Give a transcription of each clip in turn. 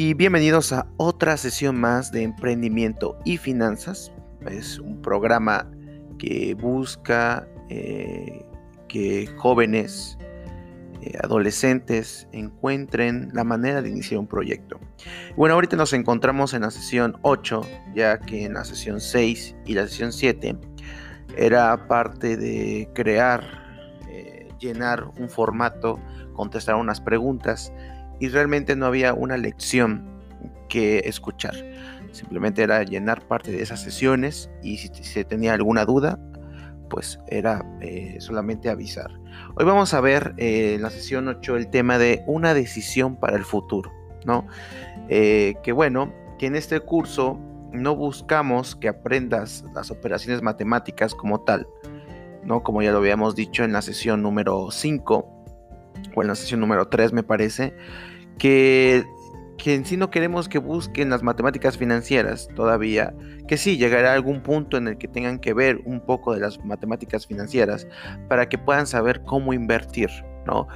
Y bienvenidos a otra sesión más de Emprendimiento y Finanzas. Es un programa que busca eh, que jóvenes, eh, adolescentes encuentren la manera de iniciar un proyecto. Bueno, ahorita nos encontramos en la sesión 8, ya que en la sesión 6 y la sesión 7 era parte de crear, eh, llenar un formato, contestar unas preguntas y realmente no había una lección que escuchar. Simplemente era llenar parte de esas sesiones y si se tenía alguna duda, pues era eh, solamente avisar. Hoy vamos a ver eh, en la sesión 8 el tema de una decisión para el futuro, ¿no? Eh, que bueno, que en este curso no buscamos que aprendas las operaciones matemáticas como tal, ¿no? Como ya lo habíamos dicho en la sesión número 5 o en la sesión número 3 me parece, que, que en sí no queremos que busquen las matemáticas financieras todavía, que sí llegará algún punto en el que tengan que ver un poco de las matemáticas financieras para que puedan saber cómo invertir, ¿no?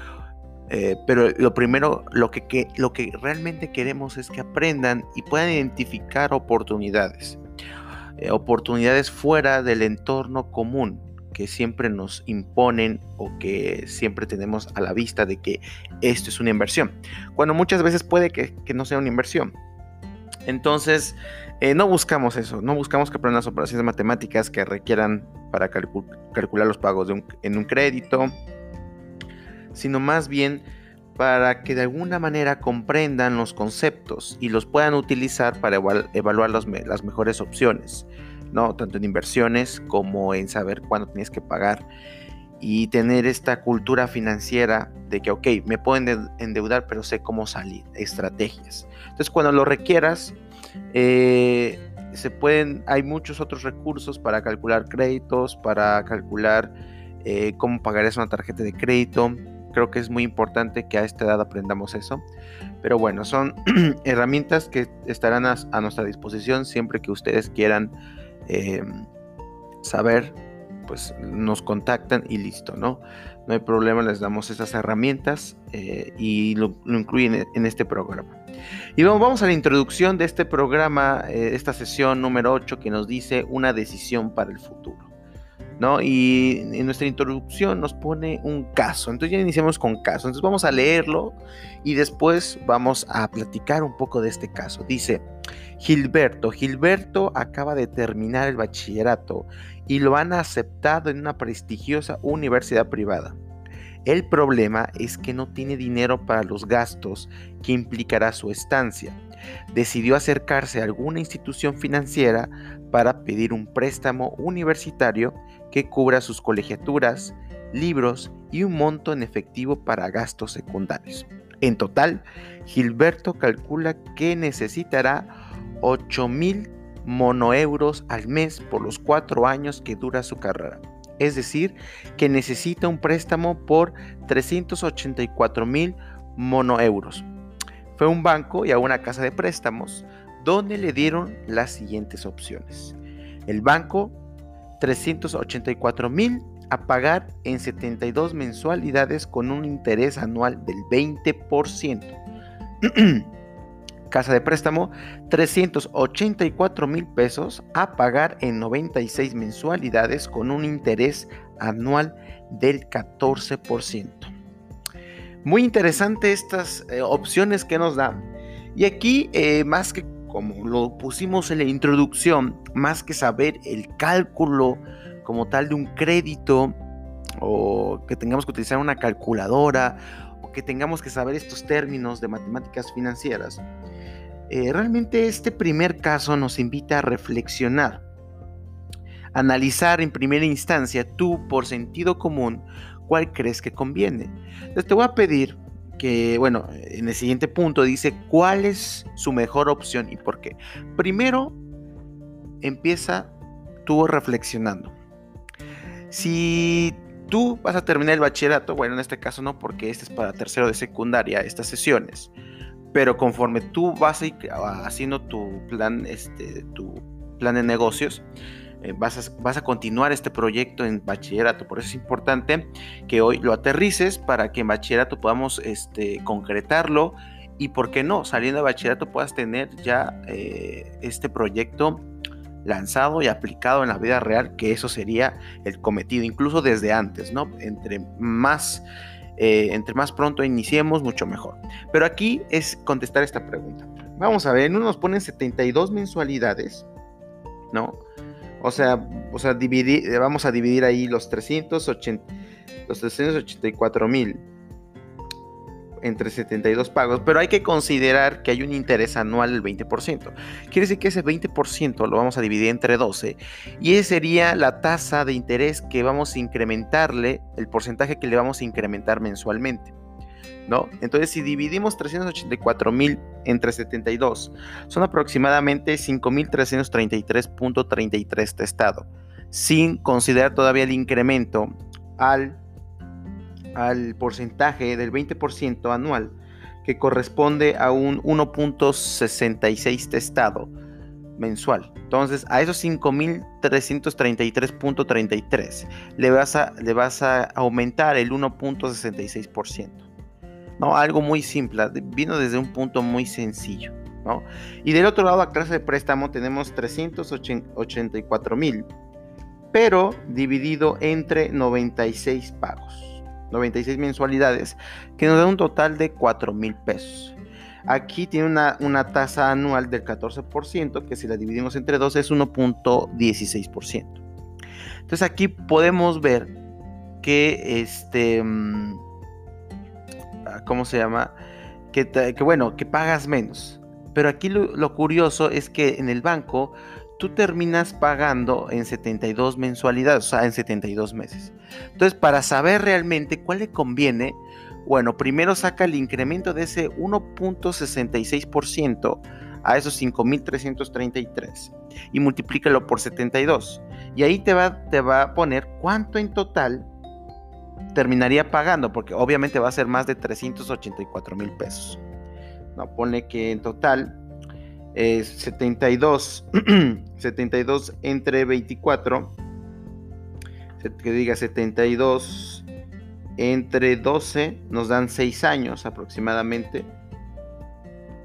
Eh, pero lo primero, lo que, lo que realmente queremos es que aprendan y puedan identificar oportunidades, eh, oportunidades fuera del entorno común, que siempre nos imponen o que siempre tenemos a la vista de que esto es una inversión, cuando muchas veces puede que, no sea una inversión. Entonces, eh, no buscamos eso, no buscamos que aprendan las operaciones matemáticas que requieran para calcular los pagos en un crédito, sino más bien para que de alguna manera comprendan los conceptos y los puedan utilizar para evaluar las mejores opciones. ¿No? Tanto en inversiones como en saber cuándo tienes que pagar y tener esta cultura financiera de que, ok, me pueden endeudar, pero sé cómo salir, estrategias. Entonces, cuando lo requieras, eh, se pueden, hay muchos otros recursos para calcular créditos, para calcular eh, cómo pagar una tarjeta de crédito. Creo que es muy importante que a esta edad aprendamos eso. Pero bueno, son herramientas que estarán a nuestra disposición siempre que ustedes quieran Em, saber, pues nos contactan y listo, ¿no? No hay problema, les damos esas herramientas eh, y lo, incluyen en este programa. Y vamos, a la introducción de este programa, eh, esta sesión número 8 que nos dice una decisión para el futuro. ¿no? Y en nuestra introducción nos pone un caso. Entonces ya iniciamos con caso. Entonces vamos a leerlo y después vamos a platicar un poco de este caso. Dice, Gilberto. Gilberto acaba de terminar el bachillerato y lo han aceptado en una prestigiosa universidad privada. El problema es que no tiene dinero para los gastos que implicará su estancia. Decidió acercarse a alguna institución financiera para pedir un préstamo universitario que cubra sus colegiaturas, libros y un monto en efectivo para gastos secundarios. En total, Gilberto calcula que necesitará 8 mil monoeuros al mes por los cuatro años que dura su carrera. Es decir, que necesita un préstamo por 384 mil monoeuros. Fue a un banco y a una casa de préstamos donde le dieron las siguientes opciones. El banco, 384 mil a pagar en 72 mensualidades con un interés anual del 20%. casa de préstamo 384 mil pesos a pagar en 96 mensualidades con un interés anual del 14%. Muy interesante estas eh, opciones que nos dan. Y aquí, eh, más que como lo pusimos en la introducción, más que saber el cálculo como tal de un crédito o que tengamos que utilizar una calculadora que tengamos que saber estos términos de matemáticas financieras, eh, realmente este primer caso nos invita a reflexionar, analizar en primera instancia tú por sentido común cuál crees que conviene. Entonces te voy a pedir que, bueno, en el siguiente punto dice cuál es su mejor opción y por qué. Primero, empieza tú reflexionando. Si tú vas a terminar el bachillerato, bueno, en este caso no, porque este es para tercero de secundaria, estas sesiones pero conforme tú vas haciendo tu plan, este, tu plan de negocios, eh, vas, a, vas, a, continuar este proyecto en bachillerato. Por eso es importante que hoy lo aterrices para que en bachillerato podamos este, concretarlo y por qué no, saliendo de bachillerato puedas tener ya eh, este proyecto lanzado y aplicado en la vida real, que eso sería el cometido, incluso desde antes, ¿no? Entre más, eh, entre más pronto iniciemos, mucho mejor. Pero aquí es contestar esta pregunta. Vamos a ver, en uno nos ponen 72 mensualidades, ¿no? O sea, o sea dividir, vamos a dividir ahí los 380, los 384 mil entre 72 pagos, pero hay que considerar que hay un interés anual del 20%. Quiere decir que ese 20% lo vamos a dividir entre 12 y esa sería la tasa de interés que vamos a incrementarle, el porcentaje que le vamos a incrementar mensualmente. ¿No? Entonces, si dividimos 384 mil entre 72, son aproximadamente 5.333.33 testado, sin considerar todavía el incremento al al porcentaje del 20% anual que corresponde a un 1.66 testado mensual. Entonces, a esos 5.333.33 le, vas a, le vas a aumentar el 1.66%. ¿no? Algo muy simple, vino desde un punto muy sencillo. ¿no? Y del otro lado, a clase de préstamo tenemos 384.000, pero dividido entre 96 pagos. 96 mensualidades, que nos da un total de 4 mil pesos. Aquí tiene una, una, tasa anual del 14%, que si la dividimos entre dos es 1.16%. Entonces aquí podemos ver que este... Mm, ¿Cómo se llama? Que, que bueno, que pagas menos. Pero aquí lo curioso es que en el banco tú terminas pagando en 72 mensualidades, o sea, en 72 meses. Entonces, para saber realmente cuál le conviene, bueno, primero saca el incremento de ese 1.66% a esos 5.333 y multiplícalo por 72. Y ahí te va, te va a poner cuánto en total terminaría pagando, porque obviamente va a ser más de 384 mil pesos. No, pone que en total 72, 72 entre 24, que diga 72 entre 12 nos dan 6 años aproximadamente.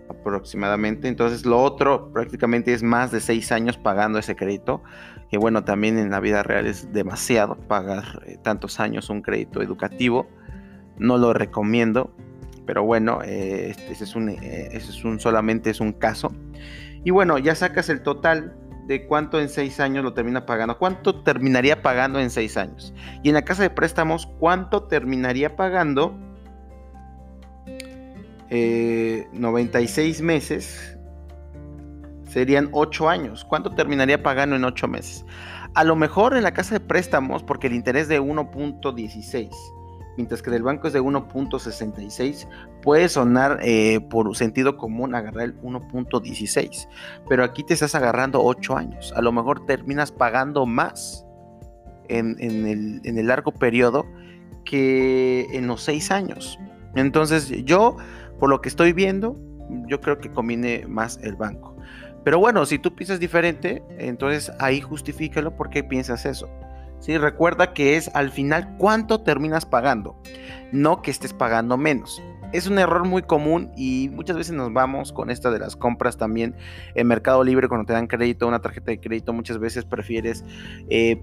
Aproximadamente. Entonces lo otro prácticamente es más de 6 años pagando ese crédito. Que bueno, también en la vida real es demasiado pagar eh, tantos años un crédito educativo. No lo recomiendo pero bueno, eh, este, ese, es un, eh, es un, solamente es un caso. Y bueno, ya sacas el total de cuánto en seis años lo termina pagando, cuánto terminaría pagando en seis años. Y en la casa de préstamos, cuánto terminaría pagando 96 eh, meses serían 8 años. ¿Cuánto terminaría pagando en 8 meses? A lo mejor en la casa de préstamos, porque el interés de 1.16 mientras que del banco es de 1.66, puede sonar eh, por sentido común agarrar el 1.16, pero aquí te estás agarrando 8 años, a lo mejor terminas pagando más en, el, largo periodo que en los 6 años. Entonces yo, por lo que estoy viendo, yo creo que conviene más el banco. Pero bueno, si tú piensas diferente, entonces ahí justifícalo porque piensas eso. ¿Sí? Recuerda que es al final cuánto terminas pagando, no que estés pagando menos. Es un error muy común y muchas veces nos vamos con esta de las compras también en Mercado Libre cuando te dan crédito, una tarjeta de crédito, muchas veces prefieres eh,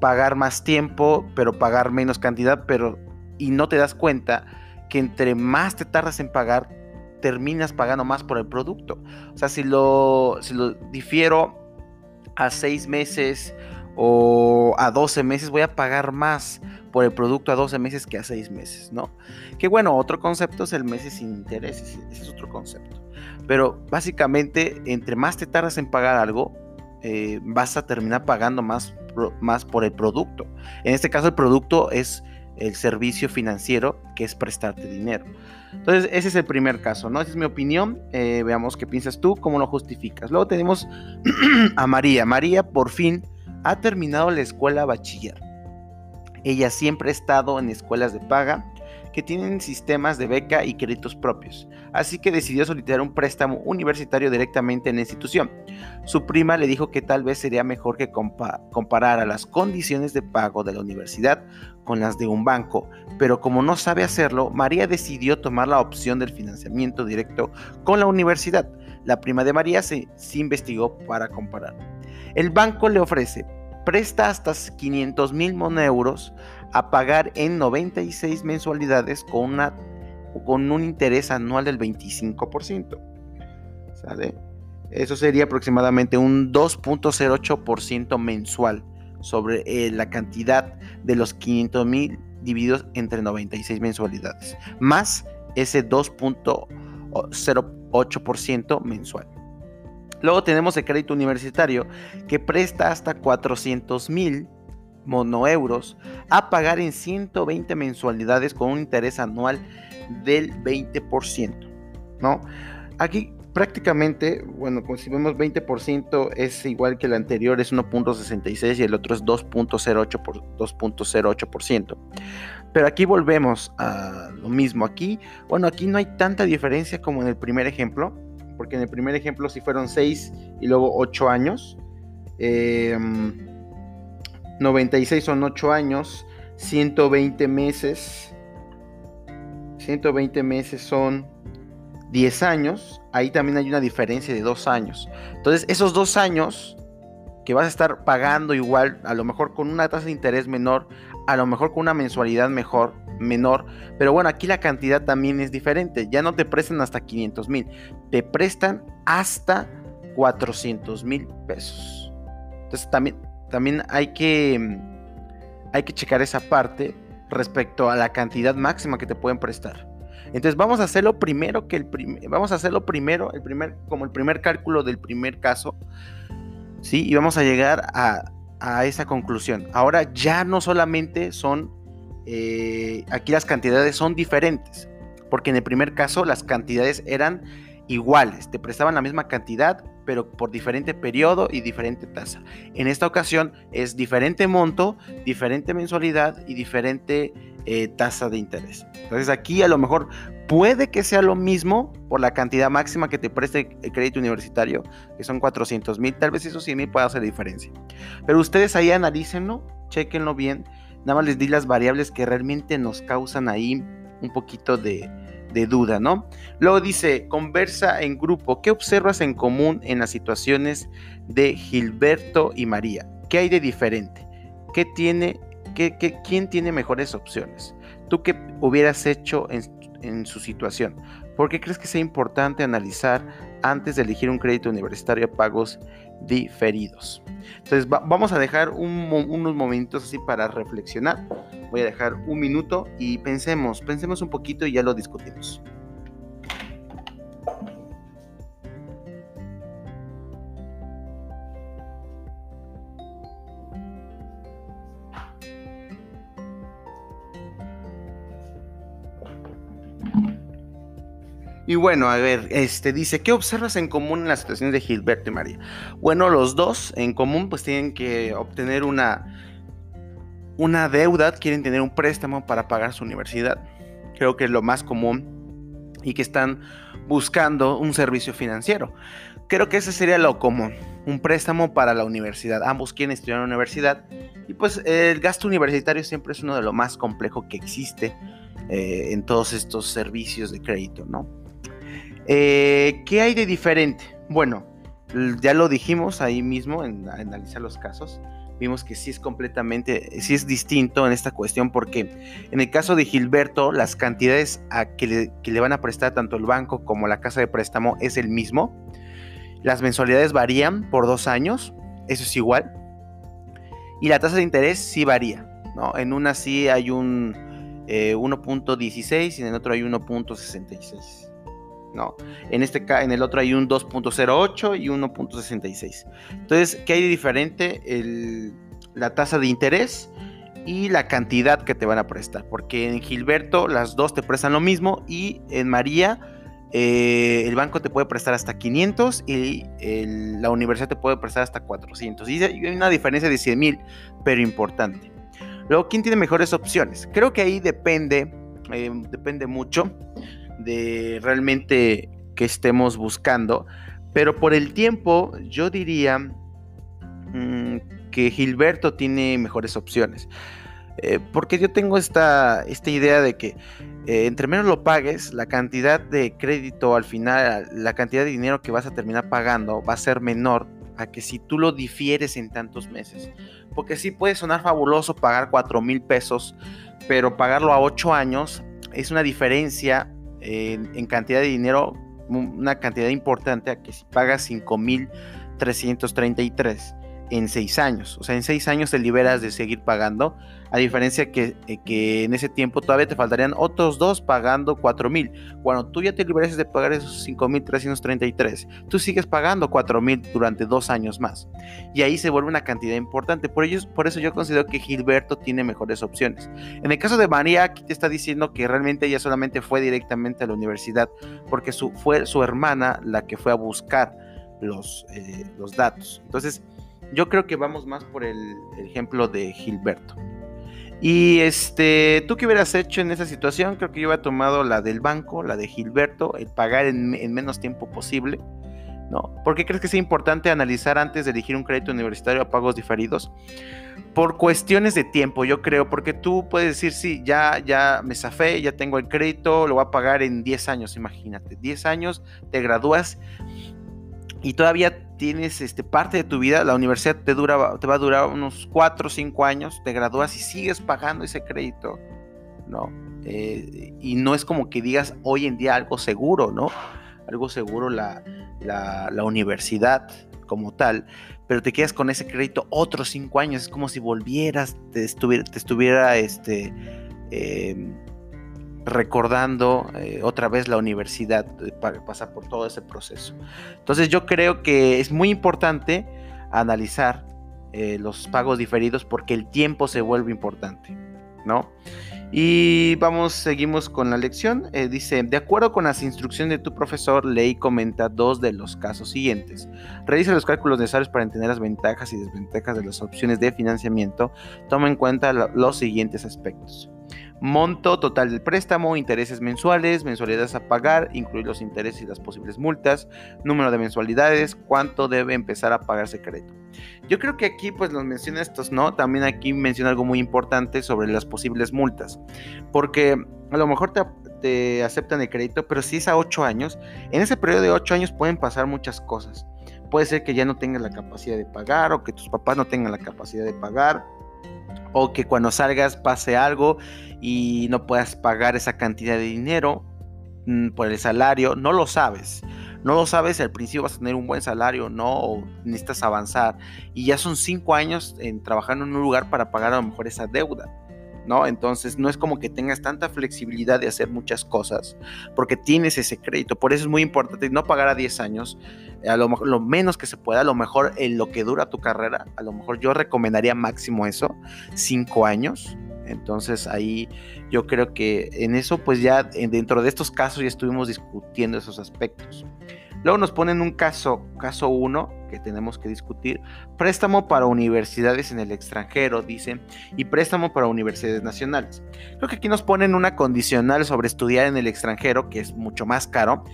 pagar más tiempo, pero pagar menos cantidad, pero y no te das cuenta que entre más te tardas en pagar, terminas pagando más por el producto. O sea, si lo, si lo difiero a seis meses o a 12 meses voy a pagar más por el producto a 12 meses que a 6 meses, ¿no? Que bueno, otro concepto es el mes sin intereses, ese es otro concepto. Pero básicamente, entre más te tardas en pagar algo, eh, vas a terminar pagando más, más por el producto. En este caso, el producto es el servicio financiero que es prestarte dinero. Entonces, ese es el primer caso, ¿no? Esa es mi opinión. Eh, veamos qué piensas tú, cómo lo justificas. Luego tenemos a María. María por fin ha terminado la escuela bachiller. Ella siempre ha estado en escuelas de paga que tienen sistemas de beca y créditos propios, así que decidió solicitar un préstamo universitario directamente en la institución. Su prima le dijo que tal vez sería mejor que comparara las condiciones de pago de la universidad con las de un banco, pero como no sabe hacerlo, María decidió tomar la opción del financiamiento directo con la universidad. La prima de María se, investigó para comparar. El banco le ofrece presta hasta 500 mil euros a pagar en 96 mensualidades con, una, con un interés anual del 25%. ¿Sale? Eso sería aproximadamente un 2.08% mensual sobre eh, la cantidad de los 500 mil divididos entre 96 mensualidades, más ese 2.08% mensual. Luego tenemos el crédito universitario que presta hasta 400 mil monoeuros a pagar en 120 mensualidades con un interés anual del 20%. ¿no? Aquí prácticamente, bueno, pues si vemos 20% es igual que el anterior, es 1.66 y el otro es 2.08%. Pero aquí volvemos a lo mismo. Aquí, bueno, aquí no hay tanta diferencia como en el primer ejemplo, porque en el primer ejemplo sí fueron 6 y luego 8 años. 96 em, son 8 años, 120 meses. 120 meses son 10 años, ahí también hay una diferencia de 2 años. Entonces, esos 2 años que vas a estar pagando igual, a lo mejor con una tasa de interés menor, a lo mejor con una mensualidad mejor, menor, pero bueno, aquí la cantidad también es diferente, ya no te prestan hasta 500 mil, te prestan hasta 400 mil pesos. Entonces también, también hay que, hay que checar esa parte respecto a la cantidad máxima que te pueden prestar. Entonces vamos a hacerlo primero que el vamos a hacerlo primero, el primer, como el primer cálculo del primer caso, ¿sí? Y vamos a llegar a, esa conclusión. Ahora ya no solamente son, eh, aquí las cantidades son diferentes, porque en el primer caso las cantidades eran iguales, te prestaban la misma cantidad, pero por diferente periodo y diferente tasa. En esta ocasión es diferente monto, diferente mensualidad y diferente eh, tasa de interés. Entonces aquí a lo mejor puede que sea lo mismo por la cantidad máxima que te preste el crédito universitario, que son 400 mil, tal vez esos 100 mil pueda hacer diferencia. Pero ustedes ahí analícenlo, chequenlo bien, nada más les di las variables que realmente nos causan ahí un poquito de, de duda, ¿no? Luego dice, conversa en grupo, ¿qué observas en común en las situaciones de Gilberto y María? ¿Qué hay de diferente? ¿Qué tiene, qué, quién tiene mejores opciones? ¿Tú qué hubieras hecho en, en su situación? ¿Por qué crees que sea importante analizar antes de elegir un crédito universitario a pagos diferidos? Entonces vamos a dejar unos momentos así para reflexionar. Voy a dejar un minuto y pensemos, pensemos un poquito y ya lo discutimos. Y bueno, a ver, este dice, ¿qué observas en común en las situaciones de Gilberto y María? Bueno, los dos en común pues tienen que obtener una, una deuda, quieren tener un préstamo para pagar su universidad. Creo que es lo más común y que están buscando un servicio financiero. Creo que ese sería lo común, un préstamo para la universidad. Ambos quieren estudiar en la universidad y pues el gasto universitario siempre es uno de lo más complejo que existe eh, en todos estos servicios de crédito, ¿no? Eh, ¿Qué hay de diferente? Bueno, ya lo dijimos ahí mismo en, analizar los casos. Vimos que sí es completamente, sí es distinto en esta cuestión porque en el caso de Gilberto las cantidades a que, le, van a prestar tanto el banco como la casa de préstamo es el mismo. Las mensualidades varían por dos años, eso es igual. Y la tasa de interés sí varía, ¿no? En una sí hay un 1.16 eh, y en el otro hay 1.66. No, en, este, en el otro hay un 2.08 y 1.66. Entonces, ¿qué hay de diferente? la tasa de interés y la cantidad que te van a prestar. Porque en Gilberto las dos te prestan lo mismo y en María eh, el banco te puede prestar hasta 500 y la universidad te puede prestar hasta 400. Y hay una diferencia de 100 mil, pero importante. Luego, ¿quién tiene mejores opciones? Creo que ahí depende eh, depende mucho de realmente que estemos buscando, pero por el tiempo yo diría mm, que Gilberto tiene mejores opciones. Eh, porque yo tengo esta, esta idea de que eh, entre menos lo pagues, la cantidad de crédito al final, la cantidad de dinero que vas a terminar pagando va a ser menor a que si tú lo difieres en tantos meses. Porque sí puede sonar fabuloso pagar 4 mil pesos, pero pagarlo a 8 años es una diferencia en cantidad de dinero, una cantidad importante a que si pagas 5 mil 333 en seis años. O sea, en seis años te liberas de seguir pagando, a diferencia que, eh, que en ese tiempo todavía te faltarían otros dos pagando cuatro mil. Cuando tú ya te liberas de pagar esos 5.333, tú sigues pagando cuatro mil durante dos años más. Y ahí se vuelve una cantidad importante. Por, ello, por eso yo considero que Gilberto tiene mejores opciones. En el caso de María, aquí te está diciendo que realmente ella solamente fue directamente a la universidad, porque su, fue su hermana la que fue a buscar los, eh, los datos. Entonces, yo creo que vamos más por el, ejemplo de Gilberto. Y este, ¿tú qué hubieras hecho en esa situación? Creo que yo hubiera tomado la del banco, la de Gilberto, el pagar en, menos tiempo posible. ¿no? ¿Por qué crees que es importante analizar antes de elegir un crédito universitario a pagos diferidos? Por cuestiones de tiempo, yo creo, porque tú puedes decir, sí, ya, ya me zafé, ya tengo el crédito, lo voy a pagar en 10 años, imagínate. 10 años, te gradúas y todavía tienes este, parte de tu vida, la universidad te, dura, te va a durar unos 4 o 5 años, te gradúas y sigues pagando ese crédito, ¿no? Eh, y no es como que digas hoy en día algo seguro, ¿no? Algo seguro la, la, universidad como tal, pero te quedas con ese crédito otros 5 años, es como si volvieras, te estuviera, te estuviera este, em, recordando eh, otra vez la universidad eh, para pasar por todo ese proceso. Entonces yo creo que es muy importante analizar eh, los pagos diferidos porque el tiempo se vuelve importante, ¿no? Y vamos, seguimos con la lección. dice, de acuerdo con las instrucciones de tu profesor, ley comenta dos de los casos siguientes. Realiza los cálculos necesarios para entender las ventajas y desventajas de las opciones de financiamiento. Toma en cuenta los siguientes aspectos monto total del préstamo, intereses mensuales, mensualidades a pagar, incluir los intereses y las posibles multas, número de mensualidades, cuánto debe empezar a pagar ese crédito. Yo creo que aquí pues nos menciona estos, ¿no? También aquí menciona algo muy importante sobre las posibles multas, porque a lo mejor te, te aceptan el crédito, pero si es a 8 años, en ese periodo de 8 años pueden pasar muchas cosas. Puede ser que ya no tengas la capacidad de pagar o que tus papás no tengan la capacidad de pagar o que cuando salgas pase algo y no puedas pagar esa cantidad de dinero mm, por el salario, no lo sabes. No lo sabes, al principio vas a tener un buen salario, no, o necesitas avanzar. Y ya son cinco años en trabajando en un lugar para pagar a lo mejor esa deuda. ¿no? Entonces no es como que tengas tanta flexibilidad de hacer muchas cosas, porque tienes ese crédito. Por eso es muy importante no pagar a 10 años, a lo, menos que se pueda, a lo mejor en lo que dura tu carrera, a lo mejor yo recomendaría máximo eso, 5 años. Entonces ahí yo creo que en eso pues ya dentro de estos casos ya estuvimos discutiendo esos aspectos. Luego nos ponen un caso, caso 1, que tenemos que discutir. Préstamo para universidades en el extranjero, dice, y préstamo para universidades nacionales. Creo que aquí nos ponen una condicional sobre estudiar en el extranjero, que es mucho más caro,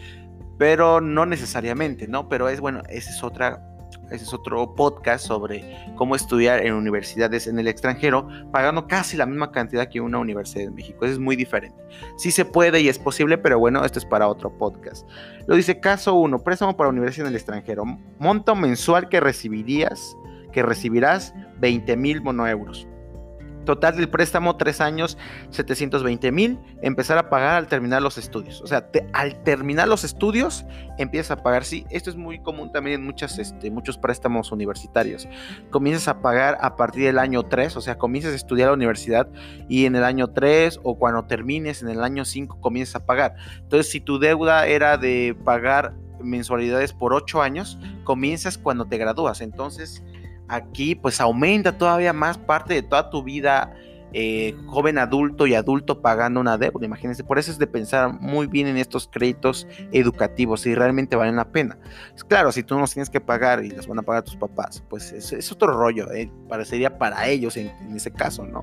pero no necesariamente, ¿no? Pero es bueno, esa es otra ese es otro podcast sobre cómo estudiar en universidades en el extranjero, pagando casi la misma cantidad que una universidad en México. Eso es muy diferente. Sí se puede y es posible, pero bueno, esto es para otro podcast. Lo dice caso 1, préstamo para universidad en el extranjero. Monto mensual que recibirías, que recibirás 20 mil monoeuros. Total del préstamo, tres años, 720 mil. Empezar a pagar al terminar los estudios. O sea, al terminar los estudios, empiezas a pagar. Sí, esto es muy común también en muchas, este, muchos préstamos universitarios. Comienzas a pagar a partir del año 3, o sea, comienzas a estudiar la universidad y en el año 3 o cuando termines en el año 5 comienzas a pagar. Entonces, si tu deuda era de pagar mensualidades por 8 años, comienzas cuando te gradúas. Entonces, aquí pues aumenta todavía más parte de toda tu vida eh, joven adulto y adulto pagando una deuda. Imagínense, por eso es de pensar muy bien en estos créditos educativos, si realmente valen la pena. Es claro, si tú no los tienes que pagar y los van a pagar tus papás, pues es, otro rollo, eh, parecería para ellos en, ese caso, ¿no?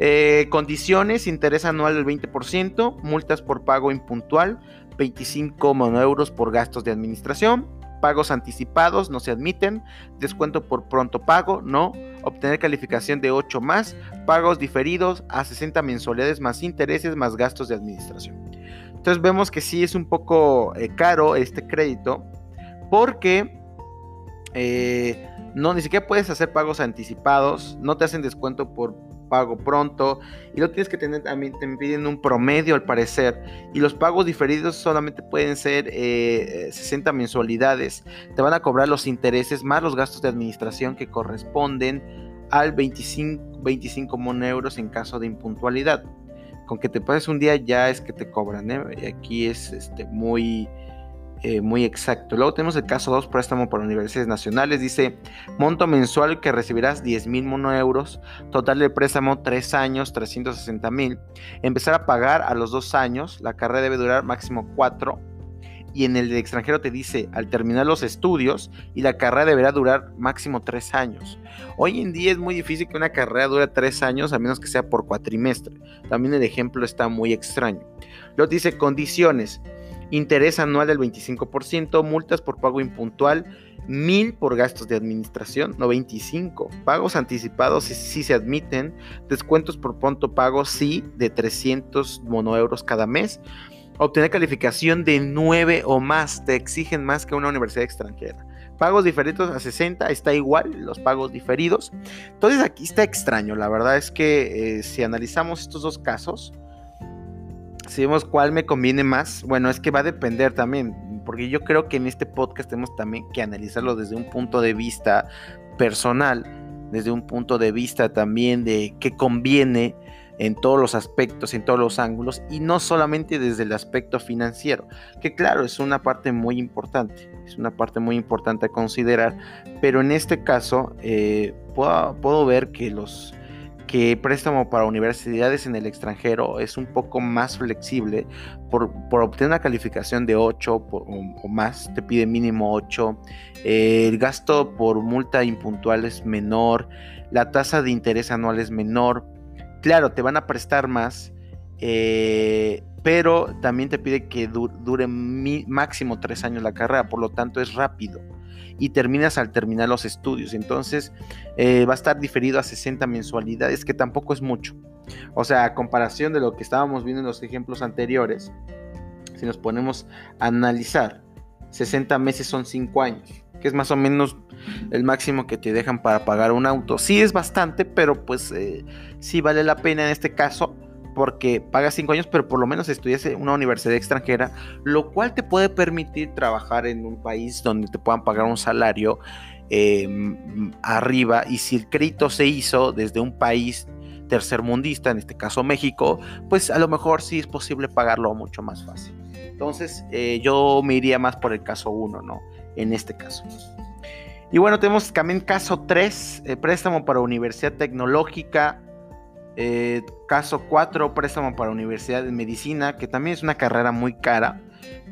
Eh, condiciones, interés anual del 20%, multas por pago impuntual, 25 euros por gastos de administración, pagos anticipados no se admiten, descuento por pronto pago, no, obtener calificación de 8 más, pagos diferidos a 60 mensualidades más intereses más gastos de administración. Entonces vemos que sí es un poco eh, caro este crédito porque eh, no ni siquiera puedes hacer pagos anticipados, no te hacen descuento por pago pronto y lo tienes que tener también te piden un promedio al parecer. Y los pagos diferidos solamente pueden ser 60 eh, mensualidades. Te van a cobrar los intereses más los gastos de administración que corresponden al 25 25 euros en caso de impuntualidad. Con que te pases un día ya es que te cobran ¿eh? aquí es este muy eh, muy exacto. Luego tenemos el caso 2, préstamo para universidades nacionales. Dice, monto mensual que recibirás 10 mil euros. Total de préstamo 3 años, 360 mil. Empezar a pagar a los 2 años. La carrera debe durar máximo 4. Y en el de extranjero te dice, al terminar los estudios, y la carrera deberá durar máximo 3 años. Hoy en día es muy difícil que una carrera dure 3 años, a menos que sea por cuatrimestre. También el ejemplo está muy extraño. Luego dice condiciones interés anual del 25%, multas por pago impuntual, 1000 por gastos de administración, no 25. Pagos anticipados sí, se admiten, descuentos por pronto pago sí de 300 monoeuros cada mes. Obtener calificación de 9 o más, te exigen más que una universidad extranjera. Pagos diferidos a 60, está igual, los pagos diferidos. Entonces aquí está extraño, la verdad es que eh, si analizamos estos dos casos, si vemos cuál me conviene más, bueno, es que va a depender también, porque yo creo que en este podcast tenemos también que analizarlo desde un punto de vista personal, desde un punto de vista también de qué conviene en todos los aspectos, en todos los ángulos, y no solamente desde el aspecto financiero, que claro, es una parte muy importante, es una parte muy importante a considerar, pero en este caso eh, puedo, puedo ver que los que préstamo para universidades en el extranjero es un poco más flexible. Por, obtener una calificación de 8 o, más, te pide mínimo 8. el gasto por multa impuntual es menor. La tasa de interés anual es menor. Claro, te van a prestar más. Eh, pero también te pide que dure máximo 3 años la carrera, por lo tanto es rápido y terminas al terminar los estudios. Entonces eh, va a estar diferido a 60 mensualidades, que tampoco es mucho. O sea, a comparación de lo que estábamos viendo en los ejemplos anteriores, si nos ponemos a analizar, 60 meses son 5 años, que es más o menos el máximo que te dejan para pagar un auto. Sí es bastante, pero pues eh, sí vale la pena en este caso porque pagas 5 años, pero por lo menos estudias en una universidad extranjera, lo cual te puede permitir trabajar en un país donde te puedan pagar un salario em, arriba. Y si el crédito se hizo desde un país tercermundista, en este caso México, pues a lo mejor sí es posible pagarlo mucho más fácil. Entonces eh, yo me iría más por el caso 1, ¿no? En este caso. Y bueno, tenemos también caso 3, eh, préstamo para Universidad Tecnológica eh, caso 4, préstamo para Universidad de Medicina, que también es una carrera muy cara.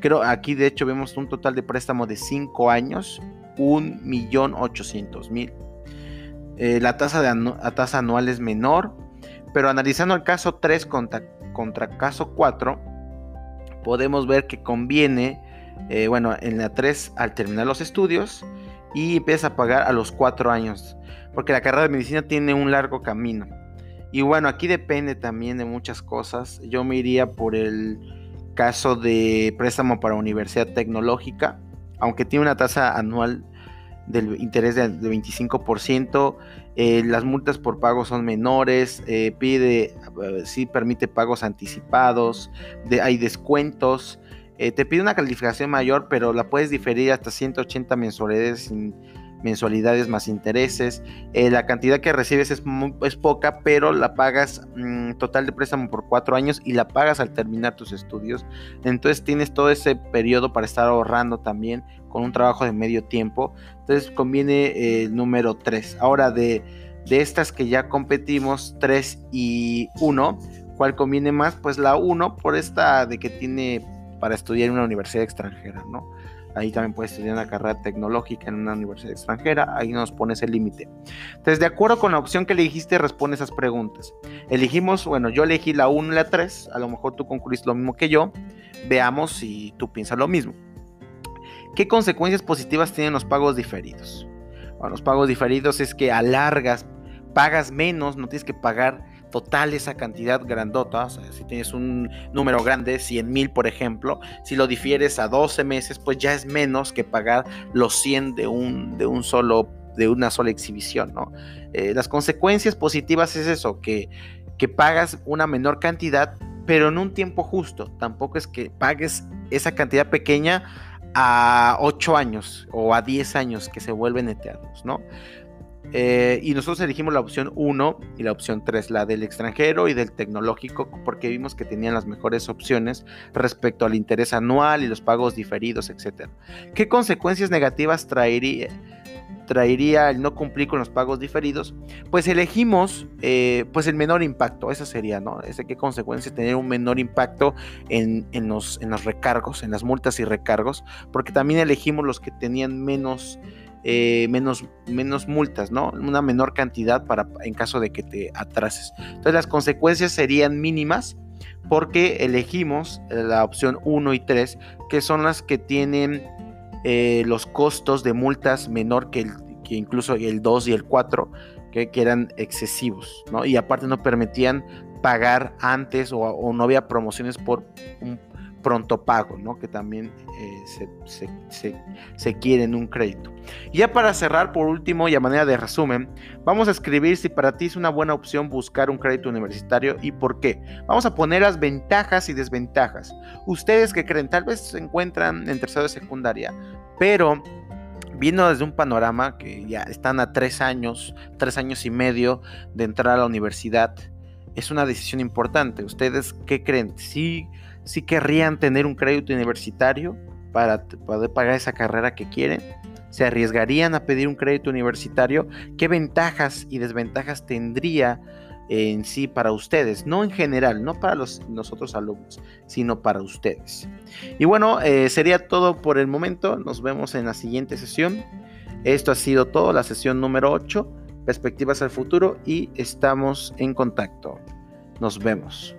Creo aquí de hecho vemos un total de préstamo de 5 años, 1.800.000. Eh, la, tasa de tasa anual es menor, pero analizando el caso 3 contra, contra caso 4, podemos ver que conviene, eh, bueno, en la 3 al terminar los estudios y empieza a pagar a los 4 años, porque la carrera de medicina tiene un largo camino. Y bueno, aquí depende también de muchas cosas. Yo me iría por el caso de préstamo para universidad tecnológica, aunque tiene una tasa anual del interés de, 25%, eh, las multas por pago son menores, eh, pide, eh, sí permite pagos anticipados, hay descuentos, te pide una calificación mayor, pero la puedes diferir hasta 180 mensualidades sin mensualidades más intereses. Eh, la cantidad que recibes es, es poca, pero la pagas mm, total de préstamo por cuatro años y la pagas al terminar tus estudios. Entonces tienes todo ese periodo para estar ahorrando también con un trabajo de medio tiempo. Entonces conviene eh, el número 3. Ahora de, de estas que ya competimos, 3 y 1, ¿cuál conviene más? Pues la 1 por esta de que tiene para estudiar en una universidad extranjera, ¿no? Ahí también puedes estudiar una carrera tecnológica en una universidad extranjera. Ahí nos pones el límite. Entonces, de acuerdo con la opción que elegiste, responde esas preguntas. Elegimos, bueno, yo elegí la 1 y la 3. A lo mejor tú concluís lo mismo que yo. Veamos si tú piensas lo mismo. ¿Qué consecuencias positivas tienen los pagos diferidos? Bueno, los pagos diferidos es que alargas, pagas menos, no tienes que pagar total esa cantidad grandota, o sea, si tienes un número grande, 100 mil por ejemplo, si lo difieres a 12 meses, pues ya es menos que pagar los 100 de un, de un solo, de una sola exhibición, ¿no? Eh, las consecuencias positivas es eso, que, que pagas una menor cantidad, pero en un tiempo justo, tampoco es que pagues esa cantidad pequeña a 8 años o a 10 años que se vuelven eternos, ¿no? Eh, y nosotros elegimos la opción 1 y la opción 3, la del extranjero y del tecnológico, porque vimos que tenían las mejores opciones respecto al interés anual y los pagos diferidos, etc. ¿Qué consecuencias negativas traería, traería el no cumplir con los pagos diferidos? Pues elegimos eh, pues el menor impacto, esa sería, ¿no? ¿Qué consecuencias tener un menor impacto en, en, los, en los recargos, en las multas y recargos? Porque también elegimos los que tenían menos eh, menos, menos multas, ¿no? Una menor cantidad para, en caso de que te atrases. Entonces las consecuencias serían mínimas porque elegimos la opción 1 y 3, que son las que tienen eh, los costos de multas menor que, el, que incluso el 2 y el 4, que, eran excesivos, ¿no? Y aparte no permitían pagar antes o, o no había promociones por un pronto pago, ¿no? que también eh, se, quiere en un crédito. Y ya para cerrar, por último y a manera de resumen, vamos a escribir si para ti es una buena opción buscar un crédito universitario y por qué. Vamos a poner las ventajas y desventajas. Ustedes que creen, tal vez se encuentran en tercero de secundaria, pero viendo desde un panorama que ya están a tres años, tres años y medio de entrar a la universidad, es una decisión importante. ¿Ustedes qué creen? ¿Sí si querrían tener un crédito universitario para poder pagar esa carrera que quieren. ¿Se arriesgarían a pedir un crédito universitario? ¿Qué ventajas y desventajas tendría en sí para ustedes? No en general, no para los, otros alumnos, sino para ustedes. Y bueno, eh, sería todo por el momento. Nos vemos en la siguiente sesión. Esto ha sido todo, la sesión número 8, perspectivas al futuro y estamos en contacto. Nos vemos.